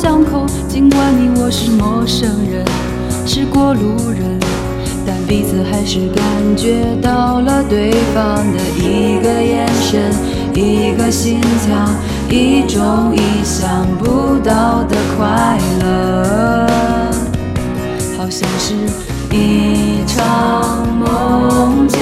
巷口，尽管你我是陌生人，是过路人，但彼此还是感觉到了对方的一个眼神，一个心跳，一种意想不到的快乐，好像是一场梦境，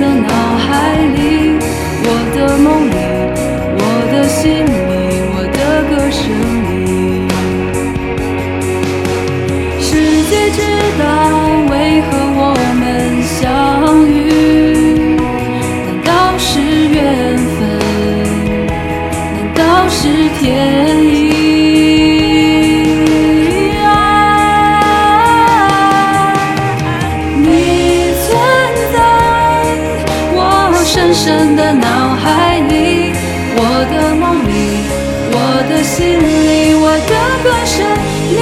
的脑海里，我的梦里，我的心里，我的歌声里。世界知道为何我们相遇？难道是缘分？难道是天意？深深的脑海里，我的梦里，我的心里，我的歌声里。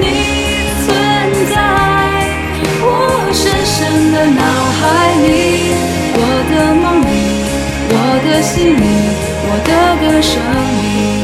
你存在我深深的脑海里，我的梦里，我的心里，我的歌声里。